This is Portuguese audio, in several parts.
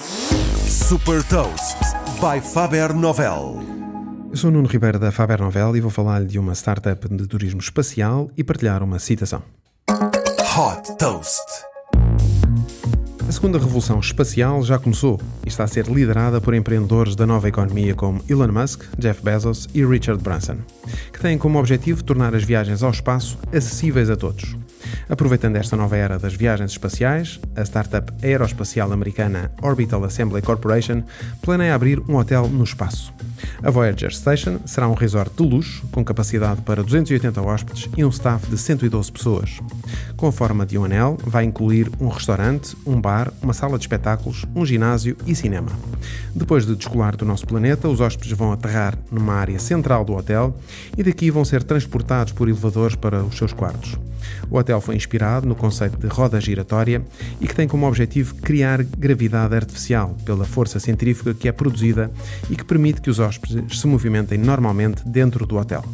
Super Toast by Faber Novel. Eu sou Nuno Ribeiro da Faber Novel e vou falar-lhe de uma startup de turismo espacial e partilhar uma citação. Hot Toast. A segunda revolução espacial já começou e está a ser liderada por empreendedores da nova economia como Elon Musk, Jeff Bezos e Richard Branson, que têm como objetivo tornar as viagens ao espaço acessíveis a todos. Aproveitando esta nova era das viagens espaciais, a startup aeroespacial americana Orbital Assembly Corporation planeia abrir um hotel no espaço. A Voyager Station será um resort de luxo, com capacidade para 280 hóspedes e um staff de 112 pessoas. Com a forma de um anel, vai incluir um restaurante, um bar, uma sala de espetáculos, um ginásio e cinema. Depois de descolar do nosso planeta, os hóspedes vão aterrar numa área central do hotel e daqui vão ser transportados por elevadores para os seus quartos. O hotel foi inspirado no conceito de roda giratória e que tem como objetivo criar gravidade artificial pela força centrífuga que é produzida e que permite que os hóspedes se movimentem normalmente dentro do hotel.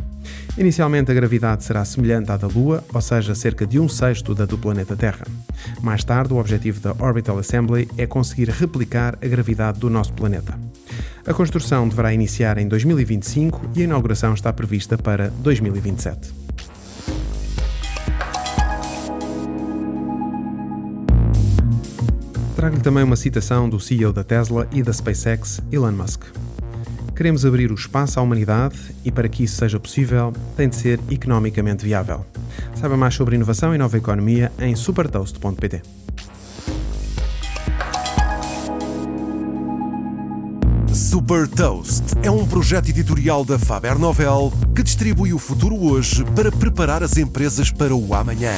Inicialmente, a gravidade será semelhante à da Lua, ou seja, cerca de um sexto da do planeta Terra. Mais tarde, o objetivo da Orbital Assembly é conseguir replicar a gravidade do nosso planeta. A construção deverá iniciar em 2025 e a inauguração está prevista para 2027. Trago-lhe também uma citação do CEO da Tesla e da SpaceX, Elon Musk. Queremos abrir o espaço à humanidade e, para que isso seja possível, tem de ser economicamente viável. Saiba mais sobre inovação e nova economia em supertoast.pt. Super Toast é um projeto editorial da Faber Novel que distribui o futuro hoje para preparar as empresas para o amanhã.